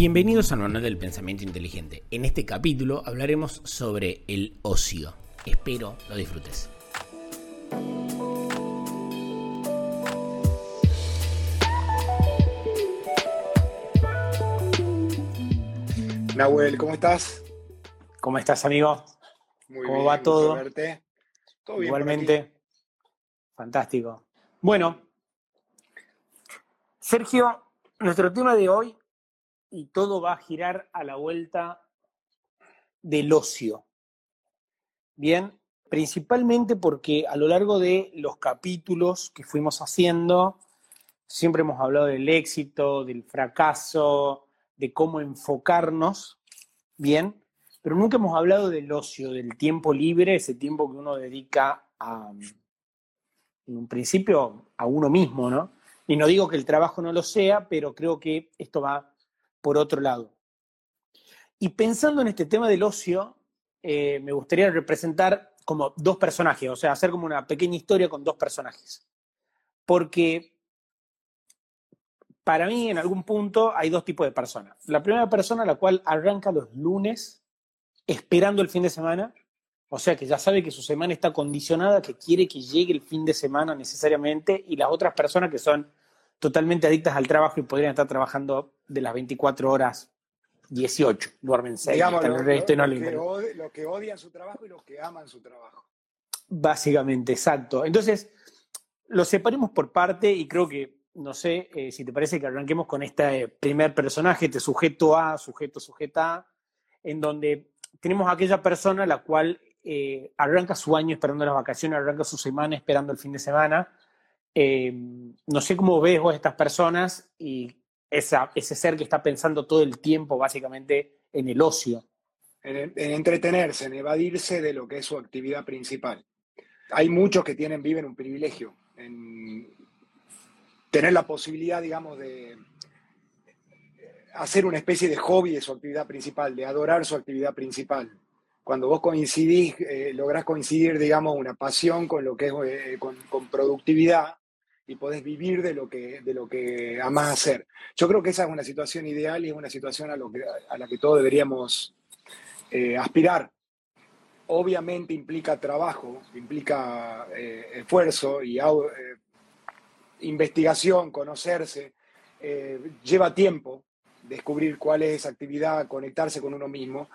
Bienvenidos al Manual del Pensamiento Inteligente. En este capítulo hablaremos sobre el ocio. Espero lo disfrutes. Nahuel, ¿cómo estás? ¿Cómo estás, amigo? Muy ¿Cómo bien, va todo? verte. Todo bien Igualmente. Fantástico. Bueno, Sergio, nuestro tema de hoy, y todo va a girar a la vuelta del ocio. Bien, principalmente porque a lo largo de los capítulos que fuimos haciendo, siempre hemos hablado del éxito, del fracaso, de cómo enfocarnos, bien, pero nunca hemos hablado del ocio, del tiempo libre, ese tiempo que uno dedica a, en un principio, a uno mismo, ¿no? Y no digo que el trabajo no lo sea, pero creo que esto va por otro lado. Y pensando en este tema del ocio, eh, me gustaría representar como dos personajes, o sea, hacer como una pequeña historia con dos personajes. Porque para mí, en algún punto, hay dos tipos de personas. La primera persona, la cual arranca los lunes esperando el fin de semana, o sea, que ya sabe que su semana está condicionada, que quiere que llegue el fin de semana necesariamente, y las otras personas que son totalmente adictas al trabajo y podrían estar trabajando de las 24 horas 18, duermen 6, Digamos, lo- resto lo- no les que od- los que odian su trabajo y los que aman su trabajo. Básicamente, exacto. Entonces, lo separemos por parte y creo que, no sé, eh, si te parece que arranquemos con este primer personaje, este sujeto A, sujeto, sujeta A, en donde tenemos a aquella persona la cual eh, arranca su año esperando las vacaciones, arranca su semana esperando el fin de semana. Eh, no sé cómo ves vos estas personas y ese ser que está pensando todo el tiempo básicamente en el ocio. En, en entretenerse, en evadirse de lo que es su actividad principal. Hay muchos que tienen, viven un privilegio en tener la posibilidad, digamos, de hacer una especie de hobby de su actividad principal, de adorar su actividad principal. Cuando vos coincidís, eh, lográs coincidir, digamos, una pasión con lo que es eh, con productividad y podés vivir de lo que, de lo que amás hacer. Yo creo que esa es una situación ideal y es una situación a, lo que, a la que todos deberíamos eh, aspirar. Obviamente implica trabajo, implica eh, esfuerzo y eh, investigación, conocerse, lleva tiempo descubrir cuál es esa actividad, conectarse con uno mismo,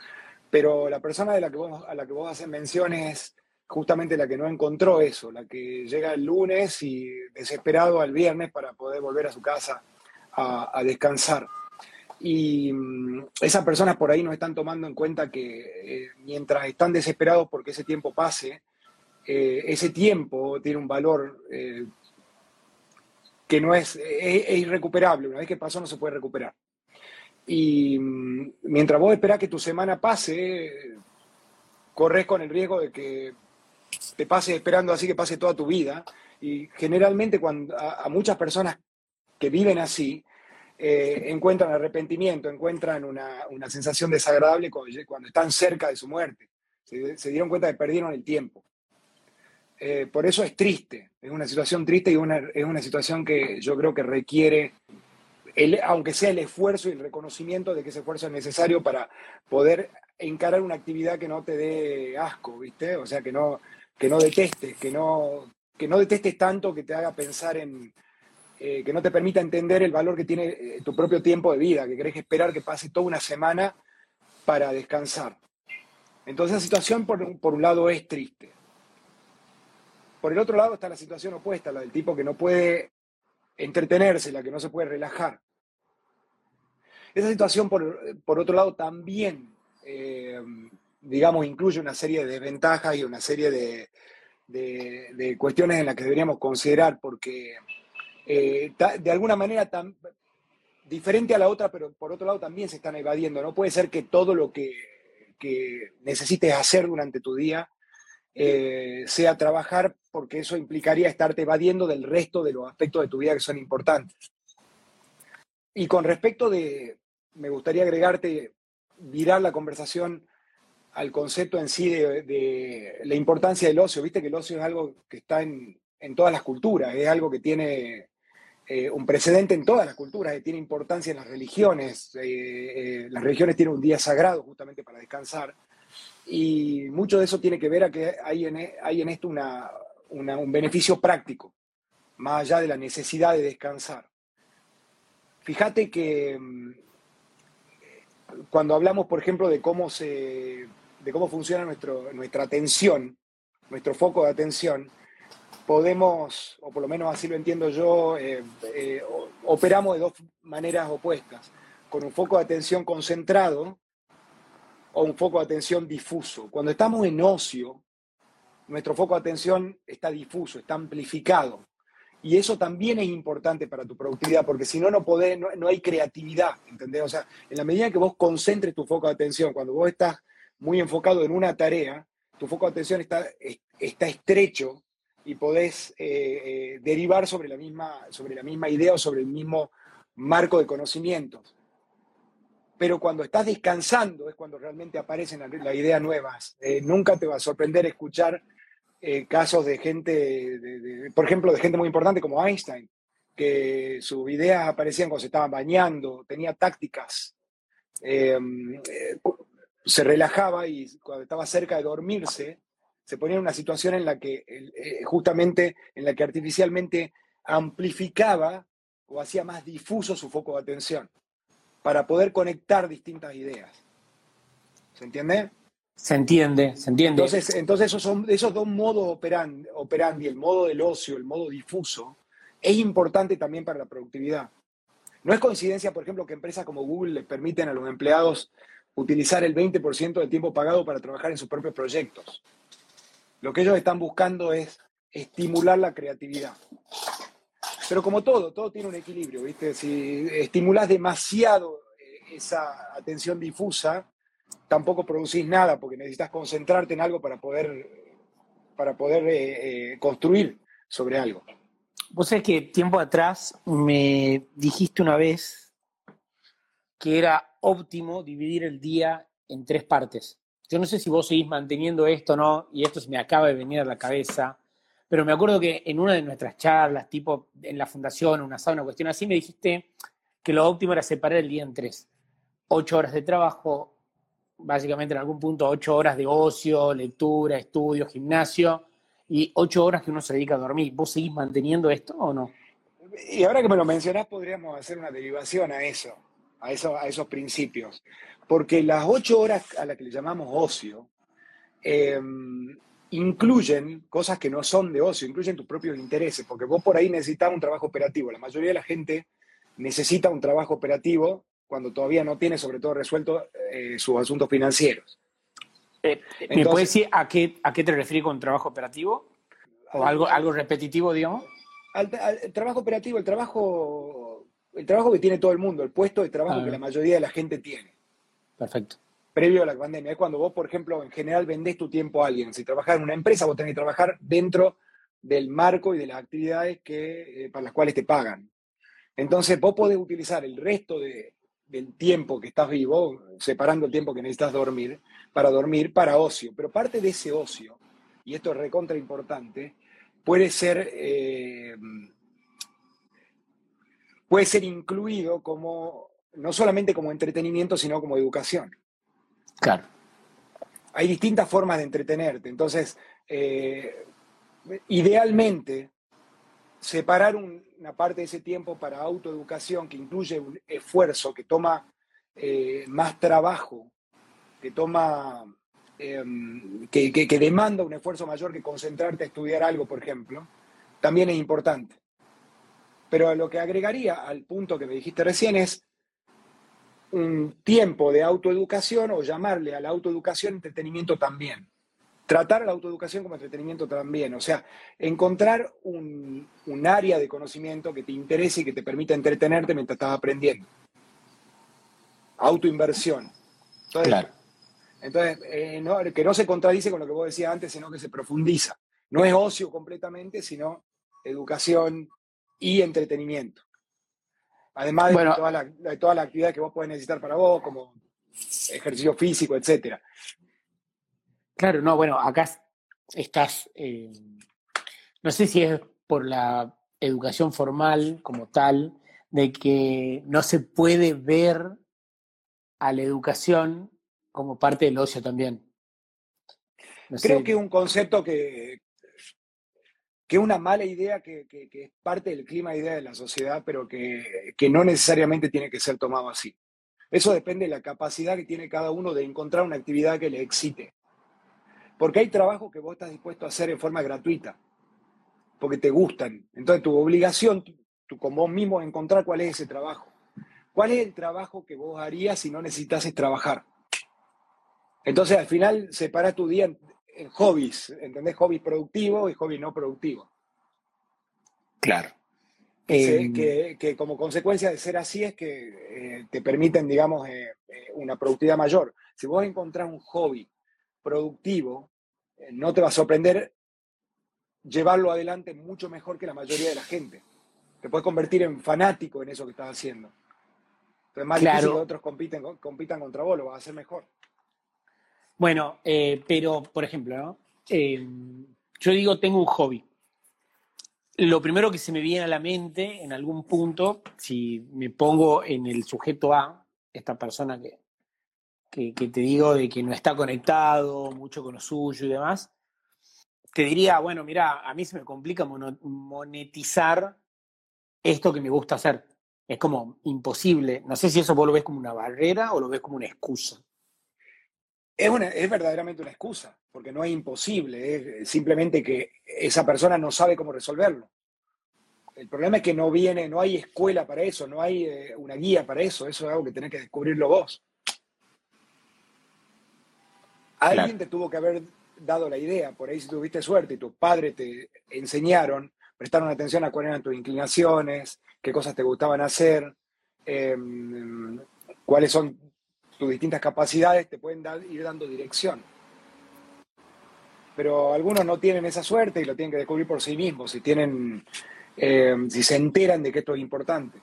pero la persona de la que vos, a la que vos haces mención es justamente la que no encontró eso, la que llega el lunes y desesperado al viernes para poder volver a su casa a, descansar. Y mm, esas personas por ahí no están tomando en cuenta que eh, mientras están desesperados porque ese tiempo pase, eh, ese tiempo tiene un valor eh, que no es, es, es irrecuperable. Una vez que pasó no se puede recuperar. Y mm, mientras vos esperás que tu semana pase, corres con el riesgo de que te pase esperando así que pase toda tu vida. Y generalmente cuando a, muchas personas que viven así, eh, encuentran arrepentimiento, encuentran una, una sensación desagradable cuando, cuando, están cerca de su muerte. Se, dieron cuenta que perdieron el tiempo. Eh, por eso es triste, es una situación triste y una, es una situación que yo creo que requiere, aunque sea el esfuerzo y el reconocimiento de que ese esfuerzo es necesario para poder encarar una actividad que no te dé asco, ¿viste? O sea, que no, que no detestes, que no, que no detestes tanto que te haga pensar en, eh, que no te permita entender el valor que tiene eh, tu propio tiempo de vida, que querés esperar que pase toda una semana para descansar. Entonces, la situación, por, por, un lado, es triste. Por el otro lado está la situación opuesta, la del tipo que no puede entretenerse, la que no se puede relajar. Esa situación, por, por otro lado, también, eh, digamos, incluye una serie de desventajas y una serie de, de, de cuestiones en las que deberíamos considerar, porque eh, de alguna manera tan, diferente a la otra, pero por otro lado también se están evadiendo. No puede ser que todo lo que, que necesites hacer durante tu día eh, sea trabajar, porque eso implicaría estarte evadiendo del resto de los aspectos de tu vida que son importantes. Y con respecto de, me gustaría agregarte, virar la conversación al concepto en sí de, la importancia del ocio. Viste que el ocio es algo que está en, en todas las culturas, es algo que tiene eh, un precedente en todas las culturas, tiene importancia en las religiones. las religiones tienen un día sagrado justamente para descansar. Y mucho de eso tiene que ver a que hay en, hay en esto un beneficio práctico, más allá de la necesidad de descansar. Fíjate que mm, cuando hablamos, por ejemplo, de cómo, se, de cómo funciona nuestro, nuestra atención, nuestro foco de atención, podemos, o por lo menos así lo entiendo yo, eh, eh, operamos de dos maneras opuestas, con un foco de atención concentrado o un foco de atención difuso. Cuando estamos en ocio, nuestro foco de atención está difuso, está amplificado. Y eso también es importante para tu productividad, porque si no, no, podés, no, hay creatividad, ¿entendés? O sea, en la medida que vos concentres tu foco de atención, cuando vos estás muy enfocado en una tarea, tu foco de atención está, está estrecho y podés eh, eh, derivar sobre la, misma, sobre la misma idea o sobre el mismo marco de conocimientos. Pero cuando estás descansando es cuando realmente aparecen las ideas nuevas. Eh, nunca te va a sorprender escuchar eh, casos de gente, por ejemplo, de gente muy importante como Einstein, que sus ideas aparecían cuando se estaban bañando, tenía tácticas, em, eh, se relajaba y cuando estaba cerca de dormirse, se ponía en una situación en la que eh, justamente, en la que artificialmente amplificaba o hacía más difuso su foco de atención para poder conectar distintas ideas. ¿Se entiende? Se entiende, se entiende. Entonces, esos, son, esos dos modos operandi, operandi, el modo del ocio, el modo difuso, es importante también para la productividad. No es coincidencia, por ejemplo, que empresas como Google le permiten a los empleados utilizar el 20% del tiempo pagado para trabajar en sus propios proyectos. Lo que ellos están buscando es estimular la creatividad. Pero como todo, todo tiene un equilibrio, ¿viste? Si estimulas demasiado eh, esa atención difusa, tampoco producís nada porque necesitas concentrarte en algo para poder, para poder eh, eh, construir sobre algo. Vos sabés que tiempo atrás me dijiste una vez que era óptimo dividir el día en tres partes. Yo no sé si vos seguís manteniendo esto o no, y esto se me acaba de venir a la cabeza, pero me acuerdo que en una de nuestras charlas, tipo en la fundación, una sala, una cuestión así, me dijiste que lo óptimo era separar el día en tres. Ocho horas de trabajo, básicamente en algún punto ocho horas de ocio, lectura, estudio, gimnasio y ocho horas que uno se dedica a dormir. ¿Vos seguís manteniendo esto o no? Y ahora que me lo mencionás, podríamos hacer una derivación a eso, a, eso, a esos principios. Porque las ocho horas a las que le llamamos ocio em, incluyen cosas que no son de ocio, incluyen tus propios intereses, porque vos por ahí necesitas un trabajo operativo. La mayoría de la gente necesita un trabajo operativo cuando todavía no tiene sobre todo resuelto eh, sus asuntos financieros. Eh, ¿Me puedes decir a qué, a qué te refieres con trabajo operativo? ¿O algo, algo repetitivo, digamos? Al, trabajo operativo, el trabajo, el trabajo que tiene todo el mundo, el puesto de trabajo que ah. la mayoría de la gente tiene. Perfecto. Previo a la pandemia. Es cuando vos, por ejemplo, en general vendés tu tiempo a alguien. Si trabajas en una empresa, vos tenés que trabajar dentro del marco y de las actividades que, eh, para las cuales te pagan. Entonces, vos podés utilizar el resto de, del tiempo que estás vivo, separando el tiempo que necesitas dormir, para dormir, para ocio. Pero parte de ese ocio, y esto es recontra importante, puede ser, eh, puede ser incluido como, no solamente como entretenimiento, sino como educación. Claro. Hay distintas formas de entretenerte. Entonces, eh, idealmente, separar una parte de ese tiempo para autoeducación que incluye un esfuerzo, que toma eh, más trabajo, que toma, em, que, demanda un esfuerzo mayor que concentrarte a estudiar algo, por ejemplo, también es importante. Pero lo que agregaría al punto que me dijiste recién es un tiempo de autoeducación o llamarle a la autoeducación entretenimiento también tratar la autoeducación como entretenimiento también, o sea, encontrar un, área de conocimiento que te interese y que te permita entretenerte mientras estás aprendiendo. Autoinversión. Entonces, claro. Entonces, eh, que no se contradice con lo que vos decías antes, sino que se profundiza. No es ocio completamente, sino educación y entretenimiento. Además de, toda la, de todas las actividades que vos podés necesitar para vos, como ejercicio físico, etcétera. Claro, no, bueno, acá estás, eh, no sé si es por la educación formal como tal, de que no se puede ver a la educación como parte del ocio también. Creo que es un concepto que, que una mala idea que, es parte del clima de idea de la sociedad, pero que, que, no necesariamente tiene que ser tomado así. Eso depende de la capacidad que tiene cada uno de encontrar una actividad que le excite. Porque hay trabajos que vos estás dispuesto a hacer en forma gratuita, porque te gustan. Entonces tu obligación, tú, como vos mismo, encontrar cuál es ese trabajo. ¿Cuál es el trabajo que vos harías si no necesitases trabajar? Entonces al final separa tu día hobbies, ¿entendés? Hobbies productivos y hobbies no productivos. Claro. Em, que, como consecuencia de ser así es que eh, te permiten, digamos, eh, eh, una productividad mayor. Si vos encontrás un hobby productivo, no te va a sorprender llevarlo adelante mucho mejor que la mayoría de la gente. Te puedes convertir en fanático en eso que estás haciendo. Entonces, más claro. difícil que otros compiten, compitan contra vos, lo vas a hacer mejor. Bueno, eh, pero, por ejemplo, eh, yo digo, tengo un hobby. Lo primero que se me viene a la mente en algún punto, si me pongo en el sujeto A, esta persona que, que, te digo de que no está conectado mucho con lo suyo y demás, te diría, bueno, mira, a mí se me complica monetizar esto que me gusta hacer. Es como imposible. No sé si eso vos lo ves como una barrera o lo ves como una excusa es, es verdaderamente una excusa, porque no es imposible, es simplemente que esa persona no sabe cómo resolverlo. El problema es que no viene, no hay escuela para eso, no hay eh, una guía para eso, eso es algo que tenés que descubrirlo vos. Alguien te tuvo que haber dado la idea, por ahí si tuviste suerte y tus padres te enseñaron, prestaron atención a cuáles eran tus inclinaciones, qué cosas te gustaban hacer, em, cuáles son tus distintas capacidades te pueden ir dando dirección. Pero algunos no tienen esa suerte y lo tienen que descubrir por sí mismos, si, tienen, eh, si se enteran de que esto es importante.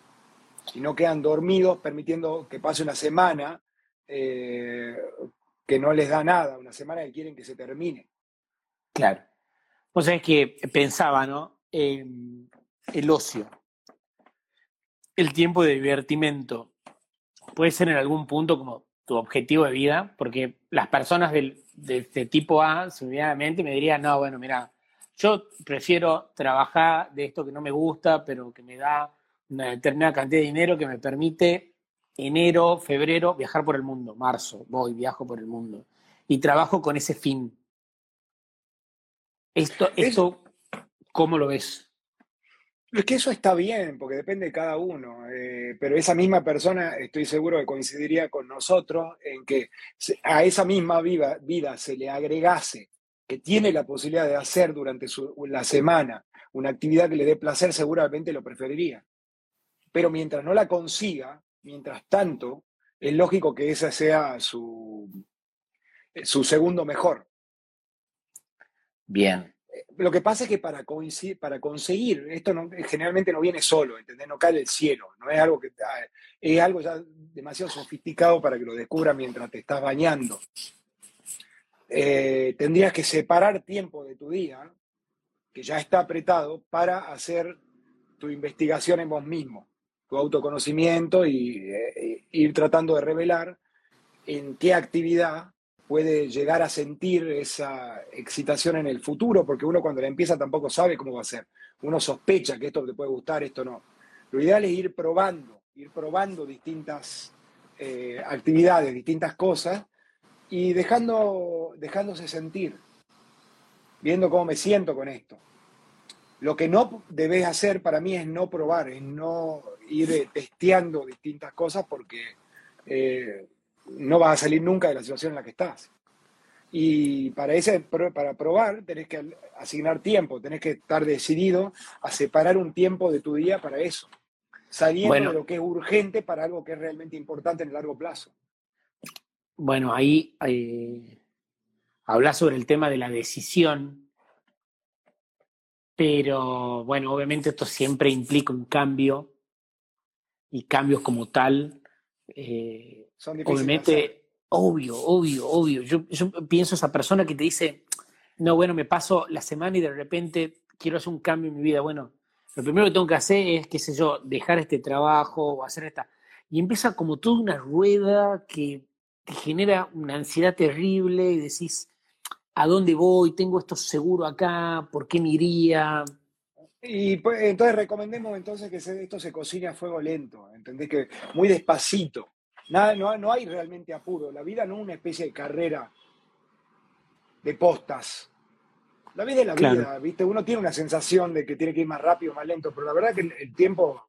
Si no quedan dormidos permitiendo que pase una semana eh, que no les da nada, una semana que quieren que se termine. Claro. Vos sabés que pensaba, ¿no? el ocio, el tiempo de divertimento, puede ser en algún punto como tu objetivo de vida, porque las personas de este tipo A, subidamente, me dirían, no, bueno, mira, yo prefiero trabajar de esto que no me gusta, pero que me da una determinada cantidad de dinero que me permite enero, febrero, viajar por el mundo, marzo, voy, viajo por el mundo, y trabajo con ese fin. Esto, esto ¿cómo lo ves? Es que eso está bien, porque depende de cada uno, eh, pero esa misma persona estoy seguro que coincidiría con nosotros en que a esa misma vida, vida se le agregase que tiene la posibilidad de hacer durante la semana una actividad que le dé placer, seguramente lo preferiría. Pero mientras no la consiga, mientras tanto, es lógico que esa sea su, su segundo mejor. Bien, lo que pasa es que para, para conseguir, esto generalmente no viene solo, ¿entendés? No cae del cielo, no es algo que ah, es algo ya demasiado sofisticado para que lo descubras mientras te estás bañando. Eh, tendrías que separar tiempo de tu día, que ya está apretado, para hacer tu investigación en vos mismo, tu autoconocimiento y eh, ir tratando de revelar en qué actividad puede llegar a sentir esa excitación en el futuro, porque uno cuando la empieza tampoco sabe cómo va a ser. Uno sospecha que esto te puede gustar, esto no. Lo ideal es ir probando, ir probando distintas eh, actividades, distintas cosas, y dejando, dejándose sentir, viendo cómo me siento con esto. Lo que no debes hacer para mí es no probar, es no ir testeando distintas cosas porque eh, no vas a salir nunca de la situación en la que estás. Y para, ese, para probar tenés que asignar tiempo, tenés que estar decidido a separar un tiempo de tu día para eso, saliendo de lo que es urgente para algo que es realmente importante en el largo plazo. Bueno, ahí eh, hablas sobre el tema de la decisión, pero bueno, obviamente esto siempre implica un cambio y cambios como tal eh, obviamente, obvio, obvio, obvio. Yo, yo pienso esa persona que te dice, no, bueno, me paso la semana y de repente quiero hacer un cambio en mi vida. Bueno, lo primero que tengo que hacer es, qué sé yo, dejar este trabajo o hacer esta. Y empieza como toda una rueda que te genera una ansiedad terrible y decís, ¿a dónde voy? ¿Tengo esto seguro acá? ¿Por qué me iría? Y pues, entonces recomendemos entonces que esto se cocine a fuego lento, ¿entendés? Que muy despacito. Nada, no, no hay realmente apuro. La vida no es una especie de carrera de postas. La vida es la vida, ¿viste? Uno tiene una sensación de que tiene que ir más rápido, más lento, pero la verdad es que el tiempo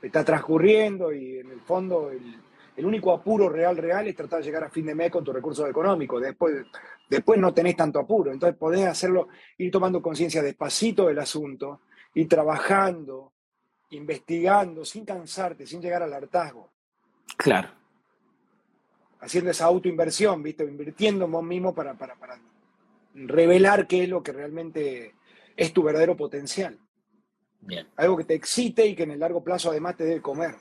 está transcurriendo y en el fondo el, el único apuro real, real es tratar de llegar a fin de mes con tus recursos económicos. Después, después no tenés tanto apuro. Entonces podés hacerlo, ir tomando conciencia despacito del asunto, ir trabajando, investigando, sin cansarte, sin llegar al hartazgo. Claro. Haciendo esa autoinversión, ¿viste? Invirtiendo en vos mismo para, para, para revelar qué es lo que realmente es tu verdadero potencial. Bien. Algo que te excite y que en el largo plazo además te debe comer.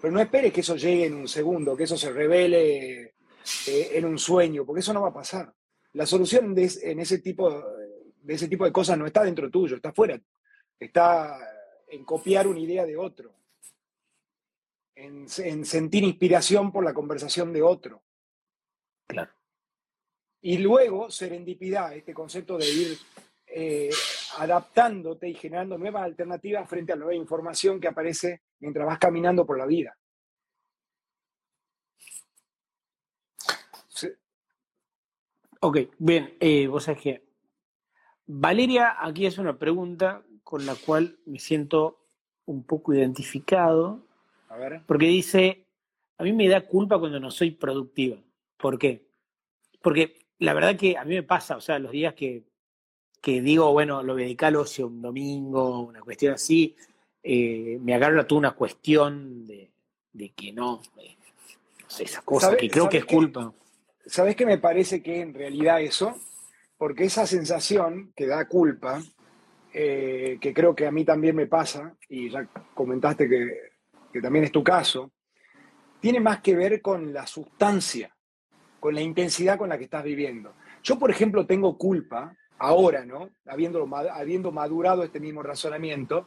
Pero no esperes que eso llegue en un segundo, que eso se revele eh, en un sueño, porque eso no va a pasar. La solución de, en ese tipo, de ese tipo de cosas no está dentro tuyo, está fuera. Está en copiar una idea de otro, en, en sentir inspiración por la conversación de otro. Claro. Y luego, serendipidad, este concepto de ir eh, adaptándote y generando nuevas alternativas frente a la nueva información que aparece mientras vas caminando por la vida. Ok, bien, eh, vos sabés que Valeria aquí es una pregunta con la cual me siento un poco identificado. A ver. Porque dice, a mí me da culpa cuando no soy productiva. ¿Por qué? Porque la verdad que a mí me pasa, o sea, los días que, que digo, bueno, lo voy al ocio un domingo, una cuestión así, eh, me agarro a toda una cuestión de, que no, eh, no sé, esa cosa, que creo que es culpa. ¿Sabes qué me parece que en realidad eso? Porque esa sensación que da culpa, eh, que creo que a mí también me pasa, y ya comentaste que, que también es tu caso, tiene más que ver con la sustancia, con la intensidad con la que estás viviendo. Yo, por ejemplo, tengo culpa ahora, ¿no? Habiendo, habiendo madurado este mismo razonamiento,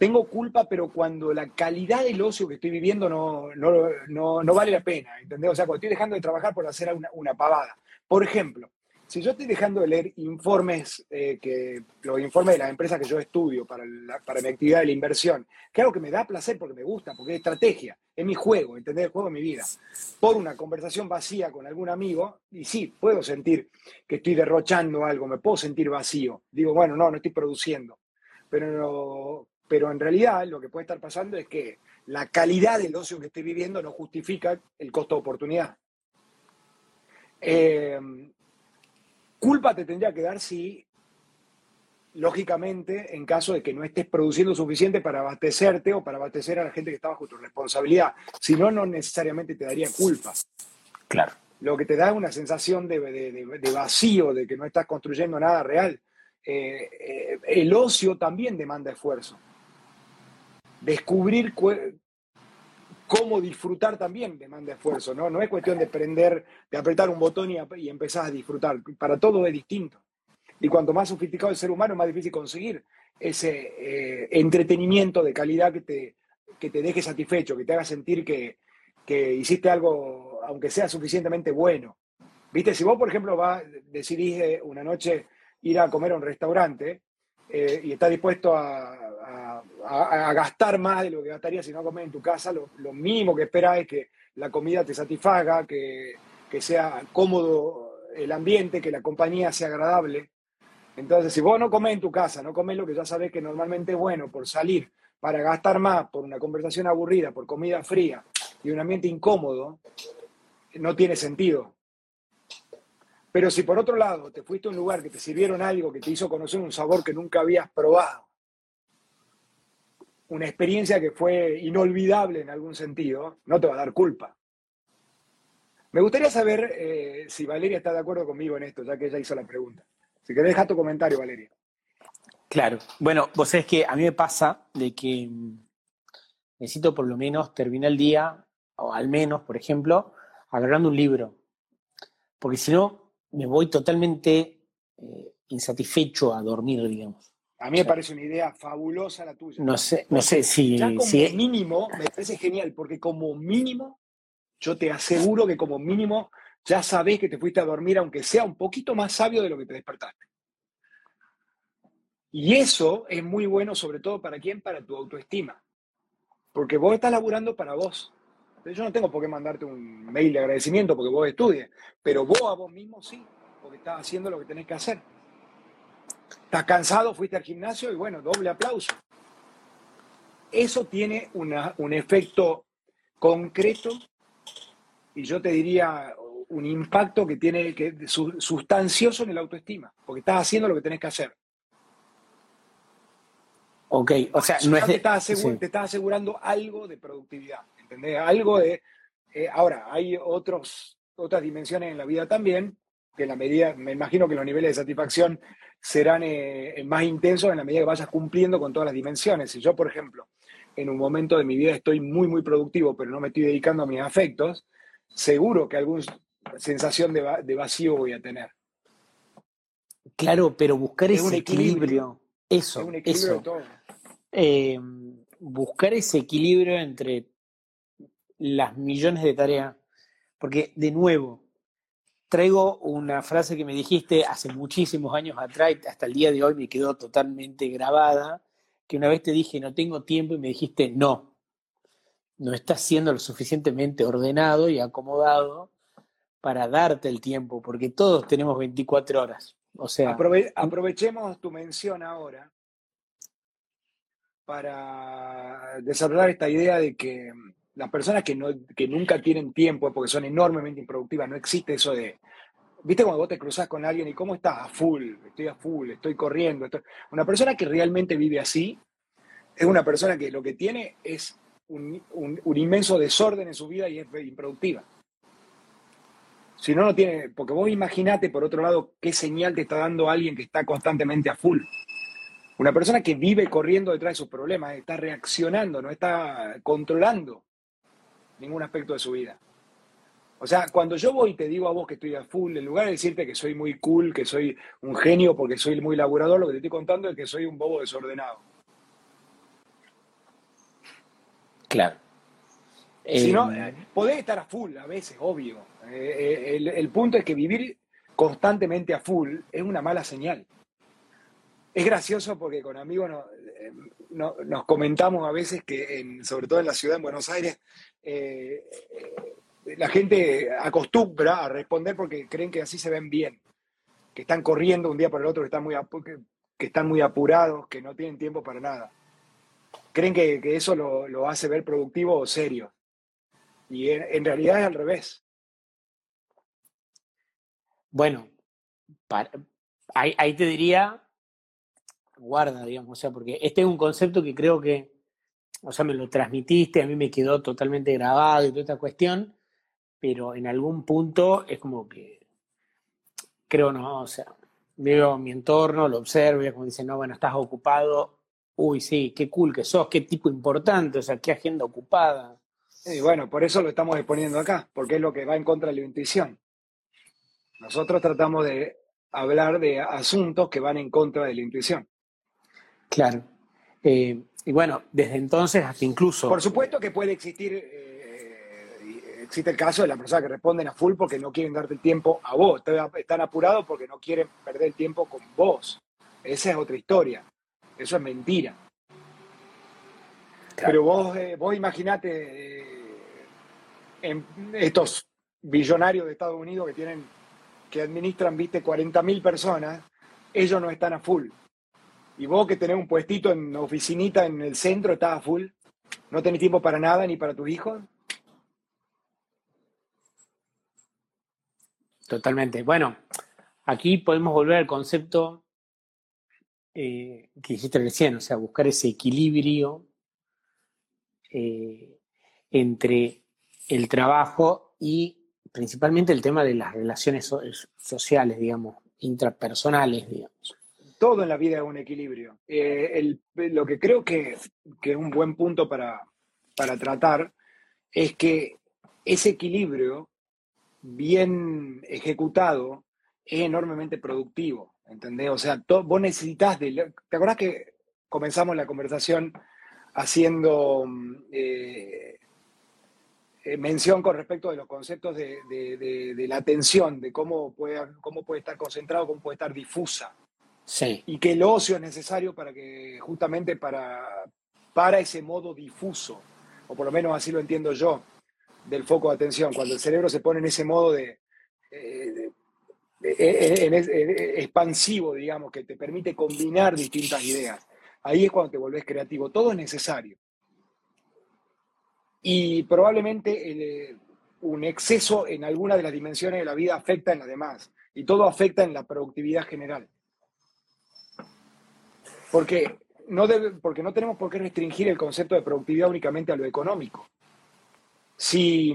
tengo culpa, pero cuando la calidad del ocio que estoy viviendo no, no, no, vale la pena, ¿entendés? O sea, cuando estoy dejando de trabajar por hacer una, una pavada. Por ejemplo, si yo estoy dejando de leer informes, eh, que, los informes de las empresas que yo estudio para, para mi actividad de la inversión, que algo que me da placer porque me gusta, porque es estrategia, es mi juego, ¿entendés? El juego de mi vida. Por una conversación vacía con algún amigo, y sí, puedo sentir que estoy derrochando algo, me puedo sentir vacío. Digo, bueno, no, no estoy produciendo. Pero no, pero en realidad lo que puede estar pasando es que la calidad del ocio que estoy viviendo no justifica el costo de oportunidad. Eh, culpa te tendría que dar si, lógicamente, en caso de que no estés produciendo suficiente para abastecerte o para abastecer a la gente que está bajo tu responsabilidad. Si no, no necesariamente te daría culpa. Claro. Lo que te da es una sensación de, de vacío, de que no estás construyendo nada real. Eh, eh, el ocio también demanda esfuerzo descubrir cómo disfrutar también demanda esfuerzo, ¿no? No es cuestión de prender, de apretar un botón y, y empezar a disfrutar. Para todo es distinto. Y cuanto más sofisticado el ser humano, más difícil conseguir ese eh, entretenimiento de calidad que te, que te deje satisfecho, que te haga sentir que, que hiciste algo, aunque sea suficientemente bueno. Viste, si vos, por ejemplo, vas, decidís eh, una noche ir a comer a un restaurante eh, y estás dispuesto a, gastar más de lo que gastarías si no comes en tu casa, lo, mínimo que esperas es que la comida te satisfaga, que, sea cómodo el ambiente, que la compañía sea agradable. Entonces, si vos no comes en tu casa, no comes lo que ya sabes que normalmente es bueno por salir, para gastar más, por una conversación aburrida, por comida fría y un ambiente incómodo, no tiene sentido. Pero si por otro lado te fuiste a un lugar que te sirvieron algo que te hizo conocer un sabor que nunca habías probado, una experiencia que fue inolvidable en algún sentido, no te va a dar culpa. Me gustaría saber eh, si Valeria está de acuerdo conmigo en esto, ya que ella hizo la pregunta. Si querés, dejar tu comentario, Valeria. Claro. Bueno, vos sabés que a mí me pasa de que mm, necesito por lo menos terminar el día, o al menos, por ejemplo, agarrando un libro. Porque si no, me voy totalmente eh, insatisfecho a dormir, digamos. A mí me parece una idea fabulosa la tuya. No sé, no sé si. Ya como si- mínimo, me parece genial, porque como mínimo, yo te aseguro que como mínimo ya sabés que te fuiste a dormir, aunque sea un poquito más sabio de lo que te despertaste. Y eso es muy bueno, sobre todo para quién, para tu autoestima. Porque vos estás laburando para vos. Yo no tengo por qué mandarte un mail de agradecimiento porque vos estudies, pero vos a vos mismo sí, porque estás haciendo lo que tenés que hacer. Estás cansado, fuiste al gimnasio y bueno, doble aplauso. Eso tiene una- un efecto concreto y yo te diría un impacto que tiene que su- sustancioso en el autoestima, porque estás haciendo lo que tenés que hacer. Ok, o sea, no es te, de- estás sí. te estás asegurando algo de productividad, ¿entendés? Algo de... eh, ahora, hay otros, otras dimensiones en la vida también, que en la medida, me imagino que los niveles de satisfacción serán eh, más intensos en la medida que vayas cumpliendo con todas las dimensiones. Si yo, por ejemplo, en un momento de mi vida estoy muy, muy productivo, pero no me estoy dedicando a mis afectos, seguro que alguna sensación de, va- de vacío voy a tener. Claro, pero buscar Es ese equilibrio. equilibrio, eso, es un equilibrio eso. de todo. Eh, buscar ese equilibrio entre las millones de tareas. Porque, de nuevo, traigo una frase que me dijiste hace muchísimos años atrás, y hasta el día de hoy me quedó totalmente grabada, que una vez te dije no tengo tiempo y me dijiste no, no estás siendo lo suficientemente ordenado y acomodado para darte el tiempo, porque todos tenemos 24 horas. O sea, Aprove- aprovechemos tu mención ahora para desarrollar esta idea de que las personas que, no, que nunca tienen tiempo porque son enormemente improductivas, no existe eso de, viste cuando vos te cruzás con alguien y cómo estás, a full, estoy a full, estoy corriendo. estoy-". Una persona que realmente vive así es una persona que lo que tiene es un, un- un inmenso desorden en su vida y es improductiva. Si no, no tiene, porque vos imaginate, por otro lado, qué señal te está dando alguien que está constantemente a full. Una persona que vive corriendo detrás de sus problemas, está reaccionando, no está controlando ningún aspecto de su vida. O sea, cuando yo voy y te digo a vos que estoy a full, en lugar de decirte que soy muy cool, que soy un genio porque soy muy laburador, lo que te estoy contando es que soy un bobo desordenado. claro. Si no, eh, podés estar a full a veces, obvio. Eh, eh, el, el punto es que vivir constantemente a full es una mala señal. Es gracioso porque con amigos no- eh, no- nos comentamos a veces que, sobre todo en la ciudad, en Buenos Aires, eh, la gente acostumbra a responder porque creen que así se ven bien, que están corriendo un día por el otro, que están muy, que, están muy apurados, que no tienen tiempo para nada. Creen que, que eso lo, lo hace ver productivo o serio. Y en, realidad es al revés. Bueno, para- ahí, ahí te diría, guarda, digamos, o sea, porque este es un concepto que creo que, o sea, me lo transmitiste, a mí me quedó totalmente grabado y toda esta cuestión, pero en algún punto es como que, creo no, o sea, veo mi entorno, lo observo y como dicen, no, bueno, estás ocupado, uy, sí, qué cool que sos, qué tipo importante, o sea, qué agenda ocupada. Y bueno, por eso lo estamos exponiendo acá, porque es lo que va en contra de la intuición. Nosotros tratamos de hablar de asuntos que van en contra de la intuición. Claro. Eh, y bueno, desde entonces hasta incluso... Por supuesto que puede existir, eh, existe el caso de las personas que responden a full porque no quieren darte el tiempo a vos, están- apurados porque no quieren perder el tiempo con vos. Esa es otra historia. Eso es mentira. Claro. Pero vos, eh, vos imaginate eh, en estos billonarios de Estados Unidos que tienen, que administran, viste, 40.000 personas, ellos no están a full. Y vos que tenés un puestito en oficinita en el centro, estás full. No tenés tiempo para nada ni para tus hijos. Totalmente. Bueno, aquí podemos volver al concepto eh, que dijiste recién, o sea, buscar ese equilibrio eh, entre el trabajo y principalmente el tema de las relaciones so- sociales, digamos, intrapersonales, digamos. Todo en la vida es un equilibrio. Eh, lo que creo que, que es un buen punto para, para tratar es que ese equilibrio bien ejecutado es enormemente productivo, ¿entendés? O sea, vos necesitas de... ¿Te acordás que comenzamos la conversación haciendo mm, eh, eh, mención con respecto de los conceptos de, la atención, de cómo puede, cómo puede estar concentrado, cómo puede estar difusa? Y que el ocio es necesario para que, justamente para, para ese modo difuso, o por lo menos así lo entiendo yo, del foco de atención, cuando el cerebro se pone en ese modo de, eh, expansivo, digamos, que te permite combinar distintas ideas. Ahí es cuando te volvés creativo. Todo es necesario. Y probablemente un exceso en alguna de las dimensiones de la vida afecta en las demás. Y todo afecta en la productividad general. Porque no, porque no tenemos por qué restringir el concepto de productividad únicamente a lo económico. Si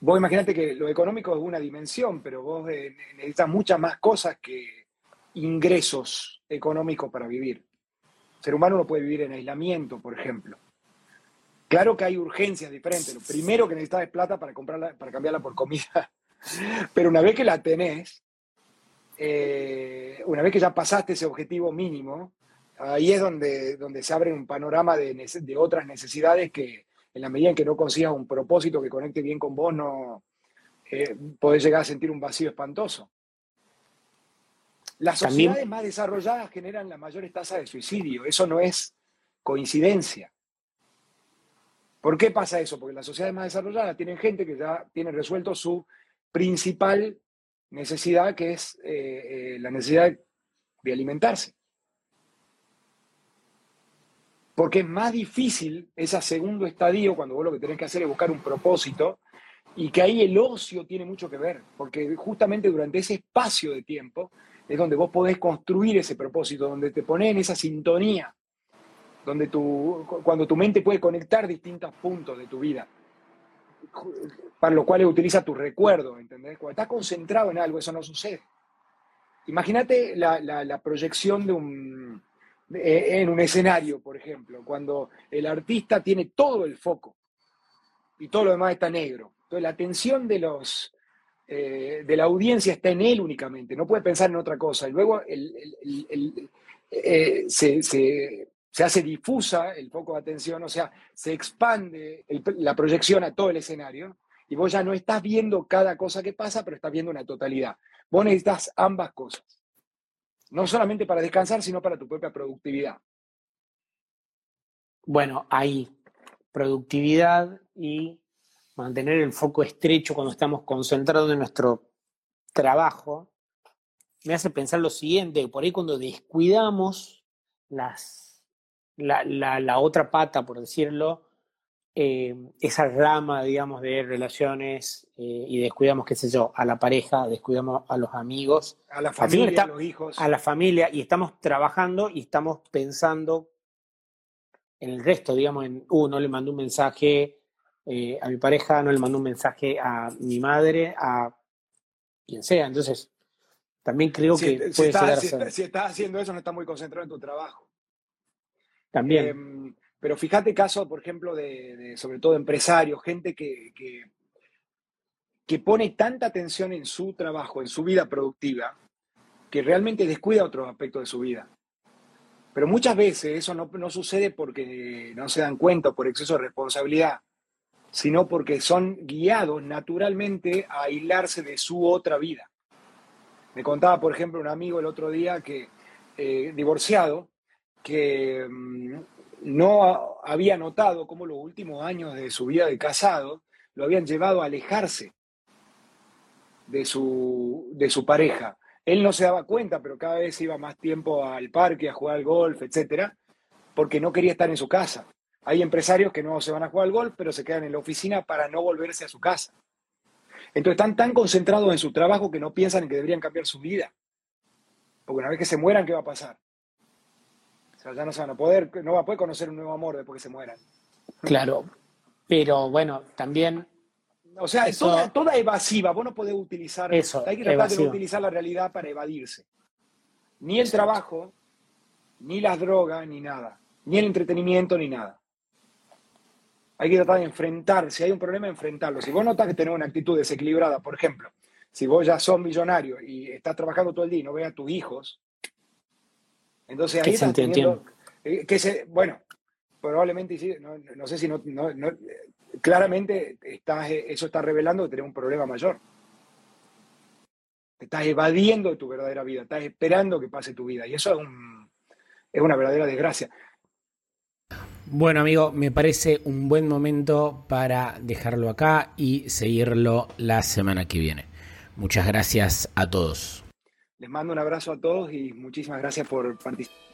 vos imaginate que lo económico es una dimensión, pero vos eh, necesitas muchas más cosas que ingresos económicos para vivir. El ser humano no puede vivir en aislamiento, por ejemplo. Claro que hay urgencias diferentes. Lo primero que necesitas es plata para, comprarla, para cambiarla por comida. Pero una vez que la tenés, eh, una vez que ya pasaste ese objetivo mínimo, ahí es donde, donde se abre un panorama de, de otras necesidades que, en la medida en que no consigas un propósito que conecte bien con vos, no eh, podés llegar a sentir un vacío espantoso. Las sociedades más desarrolladas generan las mayores tasas de suicidio. Eso no es coincidencia. ¿Por qué pasa eso? Porque las sociedades más desarrolladas tienen gente que ya tiene resuelto su principal necesidad, que es eh, eh, la necesidad de alimentarse. Porque es más difícil ese segundo estadio, cuando vos lo que tenés que hacer es buscar un propósito, y que ahí el ocio tiene mucho que ver, porque justamente durante ese espacio de tiempo es donde vos podés construir ese propósito, donde te pones en esa sintonía, donde tu, cuando tu mente puede conectar distintos puntos de tu vida, para lo cual utiliza tu recuerdo, ¿entendés? Cuando estás concentrado en algo, eso no sucede. Imagínate la, proyección de un, eh, en un escenario, por ejemplo, cuando el artista tiene todo el foco y todo lo demás está negro. Entonces la atención de, los, eh, de la audiencia está en él únicamente, no puede pensar en otra cosa. Y luego eh, se, hace difusa el foco de atención, o sea, se expande la proyección a todo el escenario y vos ya no estás viendo cada cosa que pasa, pero estás viendo una totalidad. Vos necesitas ambas cosas. No solamente para descansar, sino para tu propia productividad. Bueno, ahí, productividad y mantener el foco estrecho cuando estamos concentrados en nuestro trabajo, me hace pensar lo siguiente, por ahí cuando descuidamos las, la, la otra pata, por decirlo, eh, esa rama, digamos, de relaciones eh, y descuidamos, qué sé yo, a la pareja, descuidamos a los amigos, a la familia, a los hijos. A la familia, y estamos trabajando y estamos pensando en el resto, digamos, en, uh, no le mandó un mensaje eh, a mi pareja, no le mandó un mensaje a mi madre, a quien sea. Entonces, también creo que si, estás, si, estás haciendo eso, no estás muy concentrado en tu trabajo. También. Em, pero fíjate casos, por ejemplo, de, sobre todo empresarios, gente que, que, pone tanta atención en su trabajo, en su vida productiva, que realmente descuida otros aspectos de su vida. Pero muchas veces eso no, no sucede porque no se dan cuenta por exceso de responsabilidad, sino porque son guiados naturalmente a aislarse de su otra vida. Me contaba, por ejemplo, un amigo el otro día que, eh, divorciado, que mm, no había notado cómo los últimos años de su vida de casado lo habían llevado a alejarse de su, de su pareja. Él no se daba cuenta, pero cada vez iba más tiempo al parque, a jugar al golf, etcétera, porque no quería estar en su casa. Hay empresarios que no se van a jugar al golf, pero se quedan en la oficina para no volverse a su casa. Entonces están tan concentrados en su trabajo que no piensan en que deberían cambiar su vida. Porque una vez que se mueran, ¿qué va a pasar? Sea, ya no se van a poder, no va a poder conocer un nuevo amor después que se mueran. Claro, pero bueno, también... O sea, es toda, evasiva, vos no podés utilizar... Eso, hay que tratar de utilizar la realidad para evadirse. Ni el trabajo, ni las drogas, ni nada. Ni el entretenimiento, ni nada. Hay que tratar de enfrentar, si hay un problema, enfrentarlo. Si vos notas que tenés una actitud desequilibrada, por ejemplo, Si vos ya sos millonario y estás trabajando todo el día y no ves a tus hijos, entonces ahí estás teniendo, eh, que se, bueno, probablemente sí, no, sé si no, claramente estás, eso está revelando que tenés un problema mayor. Te estás evadiendo de tu verdadera vida, estás esperando que pase tu vida y eso es, un, es una verdadera desgracia. Bueno, amigo, me parece un buen momento para dejarlo acá y seguirlo la semana que viene. Muchas gracias a todos. Les mando un abrazo a todos y muchísimas gracias por participar.